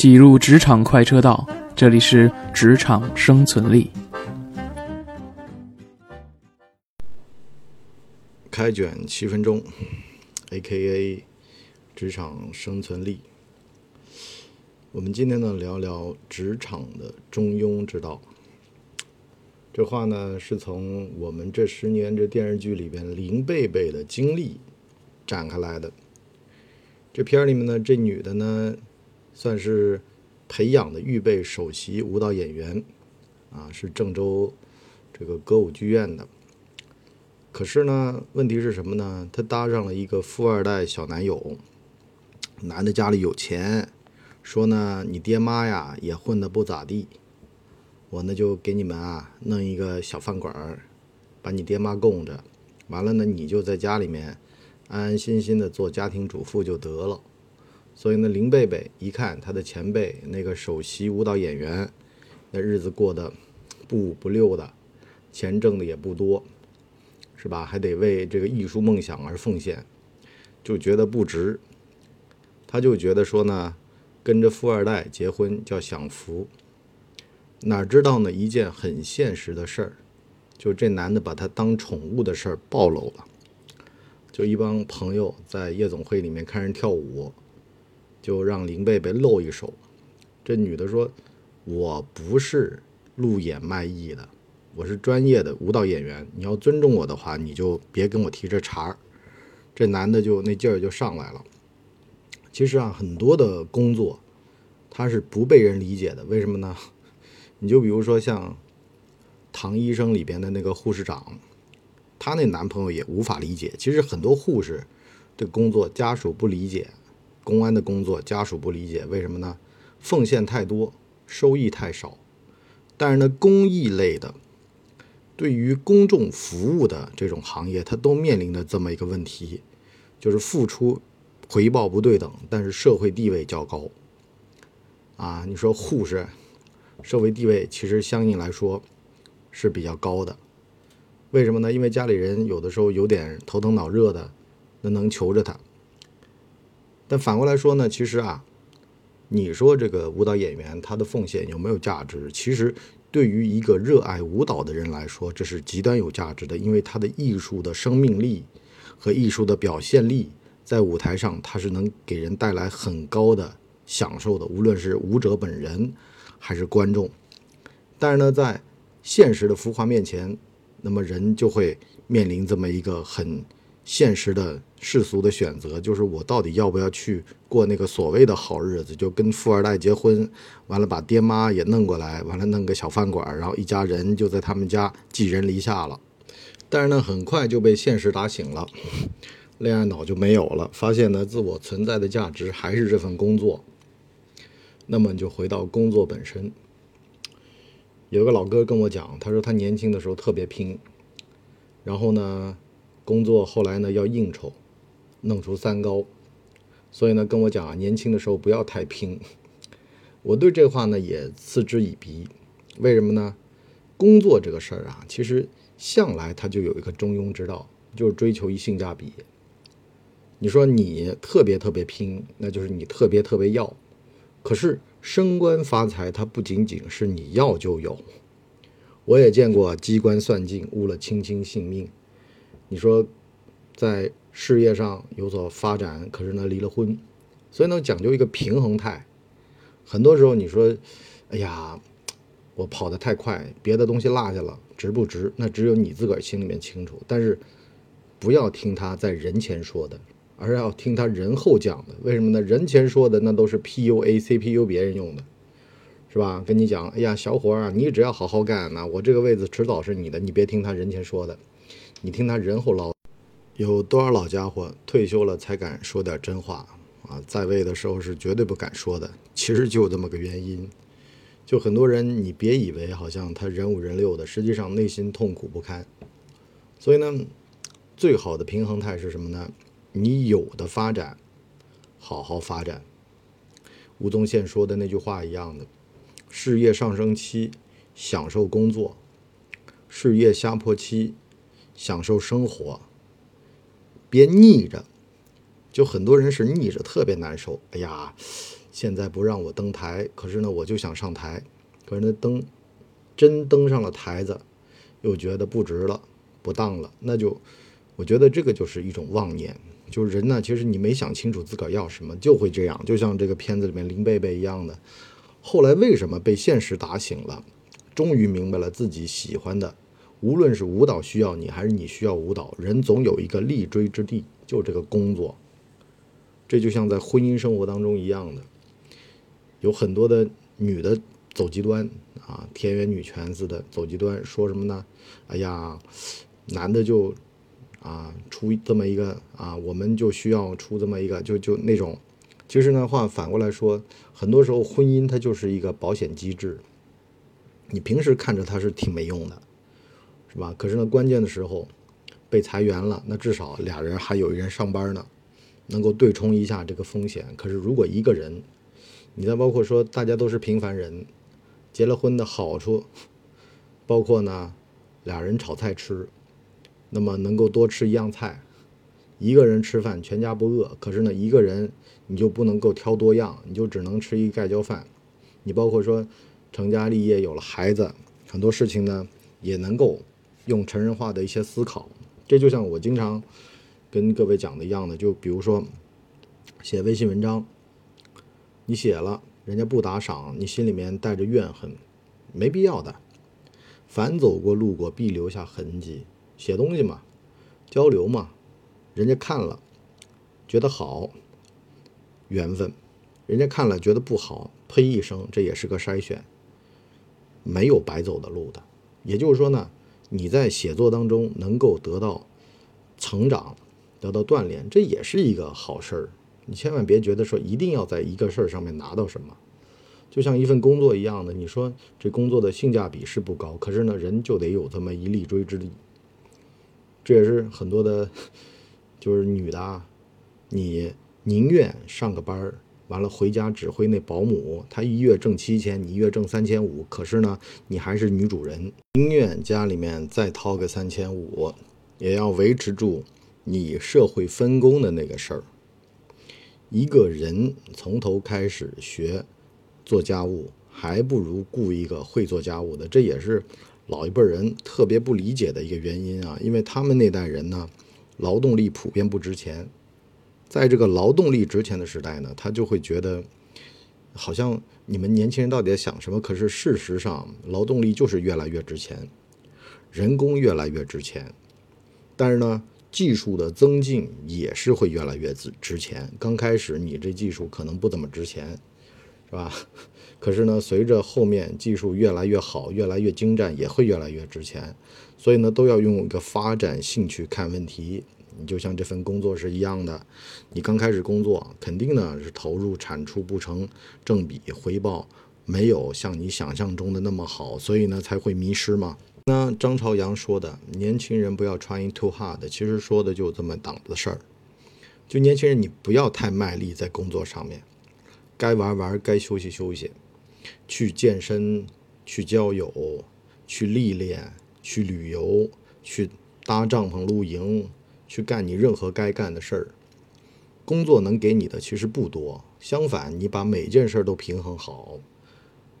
挤入职场快车道，这里是职场生存力。开卷七分钟，A.K.A. 职场生存力。我们今天呢聊聊职场的中庸之道。这话呢是从我们这十年这电视剧里边林贝贝的经历展开来的。这片儿里面呢，这女的呢，算是培养的预备首席舞蹈演员，啊，是郑州这个歌舞剧院的。可是呢，问题是什么呢？她搭上了一个富二代小男友，男的家里有钱，说呢，你爹妈呀也混得不咋地，我呢就给你们啊弄一个小饭馆儿，把你爹妈供着，完了呢你就在家里面。安安心心的做家庭主妇就得了，所以呢，林贝贝一看他的前辈那个首席舞蹈演员，那日子过得不五不六的，钱挣的也不多，是吧？还得为这个艺术梦想而奉献，就觉得不值。他就觉得说呢，跟着富二代结婚叫享福，哪知道呢一件很现实的事儿，就这男的把他当宠物的事儿暴露了。就一帮朋友在夜总会里面看人跳舞，就让林贝贝露一手。这女的说：“我不是路演卖艺的，我是专业的舞蹈演员。你要尊重我的话，你就别跟我提这茬儿。”这男的就那劲儿就上来了。其实啊，很多的工作他是不被人理解的，为什么呢？你就比如说像《唐医生》里边的那个护士长。她那男朋友也无法理解。其实很多护士的工作家属不理解，公安的工作家属不理解，为什么呢？奉献太多，收益太少。但是呢，公益类的，对于公众服务的这种行业，它都面临着这么一个问题，就是付出回报不对等，但是社会地位较高。啊，你说护士社会地位其实相应来说是比较高的。为什么呢？因为家里人有的时候有点头疼脑热的，那能求着他。但反过来说呢，其实啊，你说这个舞蹈演员他的奉献有没有价值？其实对于一个热爱舞蹈的人来说，这是极端有价值的，因为他的艺术的生命力和艺术的表现力，在舞台上他是能给人带来很高的享受的，无论是舞者本人还是观众。但是呢，在现实的浮华面前，那么人就会面临这么一个很现实的世俗的选择，就是我到底要不要去过那个所谓的好日子，就跟富二代结婚，完了把爹妈也弄过来，完了弄个小饭馆，然后一家人就在他们家寄人篱下了。但是呢，很快就被现实打醒了，恋爱脑就没有了，发现呢自我存在的价值还是这份工作。那么就回到工作本身。有个老哥跟我讲，他说他年轻的时候特别拼，然后呢，工作后来呢要应酬，弄出三高，所以呢跟我讲啊，年轻的时候不要太拼。我对这话呢也嗤之以鼻，为什么呢？工作这个事儿啊，其实向来它就有一个中庸之道，就是追求一性价比。你说你特别特别拼，那就是你特别特别要，可是。升官发财，它不仅仅是你要就有。我也见过机关算尽，误了卿卿性命。你说，在事业上有所发展，可是呢离了婚，所以呢讲究一个平衡态。很多时候你说，哎呀，我跑得太快，别的东西落下了，值不值？那只有你自个儿心里面清楚。但是，不要听他在人前说的。而是要听他人后讲的，为什么呢？人前说的那都是 PUA、CPU 别人用的，是吧？跟你讲，哎呀，小伙儿，你只要好好干，那我这个位子迟早是你的。你别听他人前说的，你听他人后唠。有多少老家伙退休了才敢说点真话啊？在位的时候是绝对不敢说的。其实就这么个原因，就很多人，你别以为好像他人五人六的，实际上内心痛苦不堪。所以呢，最好的平衡态是什么呢？你有的发展，好好发展。吴宗宪说的那句话一样的：事业上升期享受工作，事业下坡期享受生活。别逆着，就很多人是逆着特别难受。哎呀，现在不让我登台，可是呢，我就想上台，可是那，登真登上了台子，又觉得不值了，不当了，那就我觉得这个就是一种妄念。就是人呢，其实你没想清楚自个儿要什么，就会这样。就像这个片子里面林贝贝一样的，后来为什么被现实打醒了，终于明白了自己喜欢的，无论是舞蹈需要你，还是你需要舞蹈，人总有一个立锥之地，就这个工作。这就像在婚姻生活当中一样的，有很多的女的走极端啊，田园女权似的走极端，说什么呢？哎呀，男的就。啊，出这么一个啊，我们就需要出这么一个，就就那种。其实呢，话反过来说，很多时候婚姻它就是一个保险机制。你平时看着它是挺没用的，是吧？可是呢，关键的时候被裁员了，那至少俩人还有一人上班呢，能够对冲一下这个风险。可是如果一个人，你再包括说大家都是平凡人，结了婚的好处，包括呢，俩人炒菜吃。那么能够多吃一样菜，一个人吃饭全家不饿。可是呢，一个人你就不能够挑多样，你就只能吃一盖浇饭。你包括说成家立业有了孩子，很多事情呢也能够用成人化的一些思考。这就像我经常跟各位讲的一样的，就比如说写微信文章，你写了人家不打赏，你心里面带着怨恨，没必要的。凡走过路过必留下痕迹。写东西嘛，交流嘛，人家看了觉得好，缘分；人家看了觉得不好，呸一声，这也是个筛选，没有白走的路的。也就是说呢，你在写作当中能够得到成长，得到锻炼，这也是一个好事儿。你千万别觉得说一定要在一个事儿上面拿到什么，就像一份工作一样的，你说这工作的性价比是不高，可是呢，人就得有这么一立锥之地。这也是很多的，就是女的啊，你宁愿上个班儿，完了回家指挥那保姆，她一月挣七千，你一月挣三千五，可是呢，你还是女主人，宁愿家里面再掏个三千五，也要维持住你社会分工的那个事儿。一个人从头开始学做家务，还不如雇一个会做家务的，这也是。老一辈人特别不理解的一个原因啊，因为他们那代人呢，劳动力普遍不值钱，在这个劳动力值钱的时代呢，他就会觉得，好像你们年轻人到底在想什么？可是事实上，劳动力就是越来越值钱，人工越来越值钱，但是呢，技术的增进也是会越来越值值钱。刚开始你这技术可能不怎么值钱，是吧？可是呢，随着后面技术越来越好，越来越精湛，也会越来越值钱。所以呢，都要用一个发展兴趣看问题。你就像这份工作是一样的，你刚开始工作，肯定呢是投入产出不成正比，回报没有像你想象中的那么好，所以呢才会迷失嘛。那张朝阳说的“年轻人不要 trying too hard”，其实说的就这么档子事儿。就年轻人，你不要太卖力在工作上面，该玩玩，该休息休息。去健身，去交友，去历练，去旅游，去搭帐篷露营，去干你任何该干的事儿。工作能给你的其实不多，相反，你把每件事都平衡好，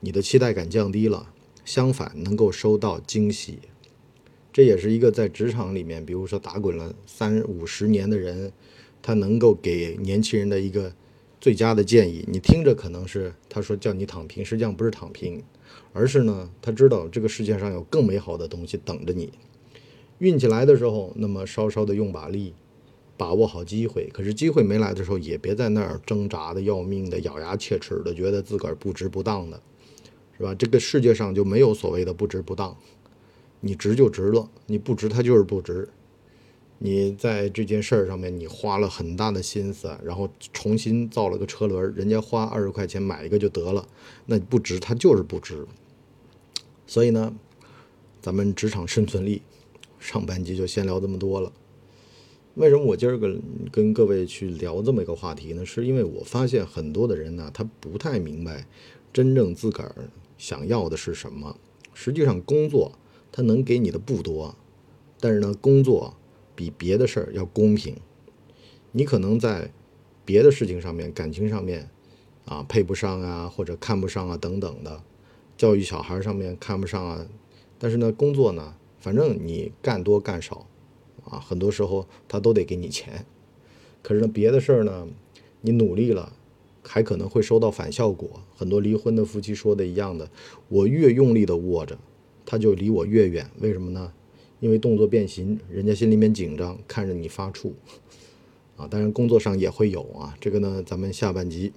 你的期待感降低了。相反，能够收到惊喜。这也是一个在职场里面，比如说打滚了三五十年的人，他能够给年轻人的一个。最佳的建议，你听着可能是他说叫你躺平，实际上不是躺平，而是呢，他知道这个世界上有更美好的东西等着你。运气来的时候，那么稍稍的用把力，把握好机会。可是机会没来的时候，也别在那儿挣扎的要命的，咬牙切齿的，觉得自个儿不值不当的，是吧？这个世界上就没有所谓的不值不当，你值就值了，你不值它就是不值。你在这件事儿上面，你花了很大的心思，然后重新造了个车轮，人家花二十块钱买一个就得了，那不值，它就是不值。所以呢，咱们职场生存力上半集就先聊这么多了。为什么我今儿个跟各位去聊这么一个话题呢？是因为我发现很多的人呢，他不太明白真正自个儿想要的是什么。实际上，工作它能给你的不多，但是呢，工作。比别的事儿要公平，你可能在别的事情上面、感情上面啊配不上啊，或者看不上啊等等的，教育小孩上面看不上啊。但是呢，工作呢，反正你干多干少啊，很多时候他都得给你钱。可是呢，别的事儿呢，你努力了，还可能会收到反效果。很多离婚的夫妻说的一样的，我越用力的握着，他就离我越远。为什么呢？因为动作变形，人家心里面紧张，看着你发怵。啊，当然工作上也会有啊。这个呢，咱们下半集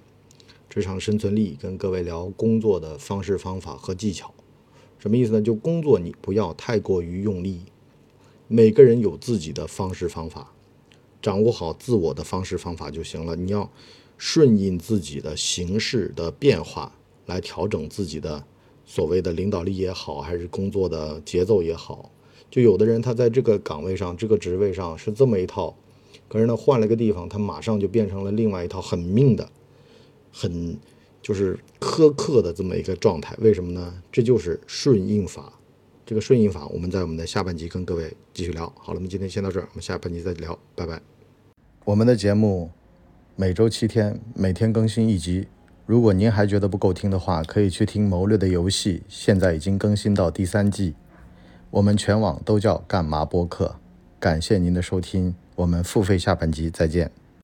职场生存力跟各位聊工作的方式方法和技巧。什么意思呢？就工作你不要太过于用力，每个人有自己的方式方法，掌握好自我的方式方法就行了。你要顺应自己的形势的变化来调整自己的所谓的领导力也好，还是工作的节奏也好。就有的人他在这个岗位上、这个职位上是这么一套，可是呢换了个地方，他马上就变成了另外一套很命的、很。就是苛刻的这么一个状态，为什么呢？这就是顺应法。这个顺应法，我们在我们的下半集跟各位继续聊。好了，我们今天先到这儿，我们下半集再聊，拜拜。我们的节目每周七天，每天更新一集。如果您还觉得不够听的话，可以去听《谋略的游戏》，现在已经更新到第三季。我们全网都叫干嘛播客。感谢您的收听，我们付费下半集再见。